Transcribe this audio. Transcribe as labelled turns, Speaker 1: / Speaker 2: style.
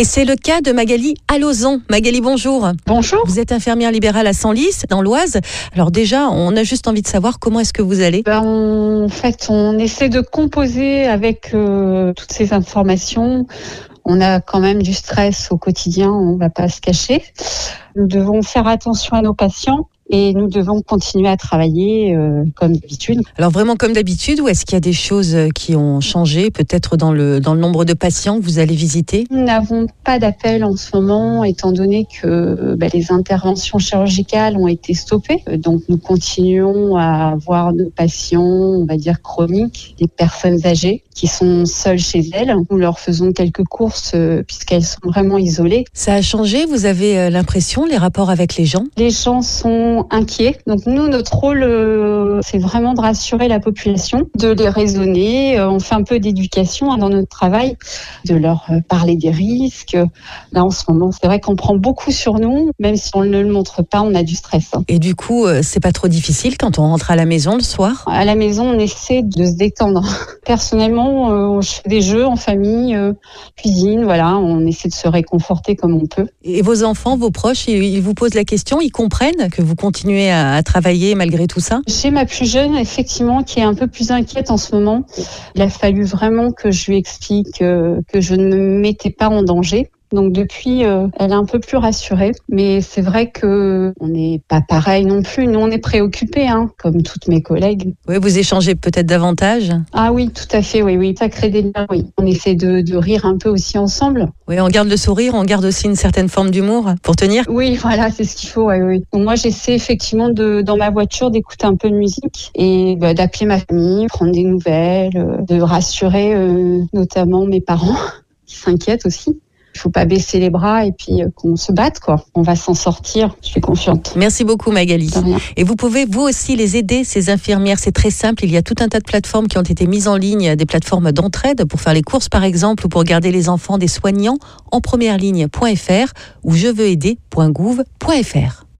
Speaker 1: Et c'est le cas de Magali Alozan. Magali, bonjour.
Speaker 2: Bonjour.
Speaker 1: Vous êtes infirmière libérale à Senlis, dans l'Oise. Alors déjà, on a juste envie de savoir comment est-ce que vous allez
Speaker 2: ben, En fait, on essaie de composer avec euh, toutes ces informations. On a quand même du stress au quotidien, on ne va pas se cacher. Nous devons faire attention à nos patients et nous devons continuer à travailler euh, comme d'habitude.
Speaker 1: Alors vraiment comme d'habitude ou est-ce qu'il y a des choses euh, qui ont changé peut-être dans le, dans le nombre de patients que vous allez visiter?
Speaker 2: Nous n'avons pas d'appel en ce moment étant donné que bah, les interventions chirurgicales ont été stoppées. Donc nous continuons à voir nos patients, on va dire chroniques, des personnes âgées qui sont seules chez elles. Nous leur faisons quelques courses euh, puisqu'elles sont vraiment isolées.
Speaker 1: Ça a changé? Vous avez l'impression, les rapports avec les gens?
Speaker 2: Les gens sont inquiets. Donc nous, notre rôle, euh, c'est vraiment de rassurer la population, de les raisonner. Euh, on fait un peu d'éducation hein, dans notre travail, de leur euh, parler des risques. Là, en ce moment, c'est vrai qu'on prend beaucoup sur nous, même si on ne le montre pas, on a du stress. Hein.
Speaker 1: Et du coup, c'est pas trop difficile quand on rentre à la maison le soir?
Speaker 2: À la maison, on essaie de se détendre. Personnellement, je fais des jeux en famille, cuisine, voilà, on essaie de se réconforter comme on peut.
Speaker 1: Et vos enfants, vos proches, ils vous posent la question, ils comprennent que vous continuer à, travailler malgré tout ça
Speaker 2: J'ai ma plus jeune, effectivement, qui est un peu plus inquiète en ce moment. Il a fallu vraiment que je lui explique euh, que je ne me mettais pas en danger. Donc depuis, euh, elle est un peu plus rassurée. Mais c'est vrai que on n'est pas pareil non plus. Nous, on est préoccupés, hein, comme toutes mes collègues.
Speaker 1: Oui, vous échangez peut-être davantage.
Speaker 2: Ah oui, tout à fait. Oui, oui, ça crée des liens. Oui, on essaie de, de, rire un peu aussi ensemble.
Speaker 1: Oui, on garde le sourire, on garde aussi une certaine forme d'humour pour tenir.
Speaker 2: Oui, voilà, c'est ce qu'il faut. Oui, oui. Donc moi, j'essaie effectivement de, dans ma voiture, d'écouter un peu de musique et bah, d'appeler ma famille, prendre des nouvelles, euh, de rassurer euh, notamment mes parents qui s'inquiètent aussi. Il faut pas baisser les bras et puis euh, qu'on se batte quoi. On va s'en sortir, je suis confiante.
Speaker 1: Merci beaucoup Magali. Et vous pouvez vous aussi les aider ces infirmières, c'est très simple, il y a tout un tas de plateformes qui ont été mises en ligne, des plateformes d'entraide pour faire les courses par exemple ou pour garder les enfants des soignants en première ligne.fr ou je veux aider.gouv.fr.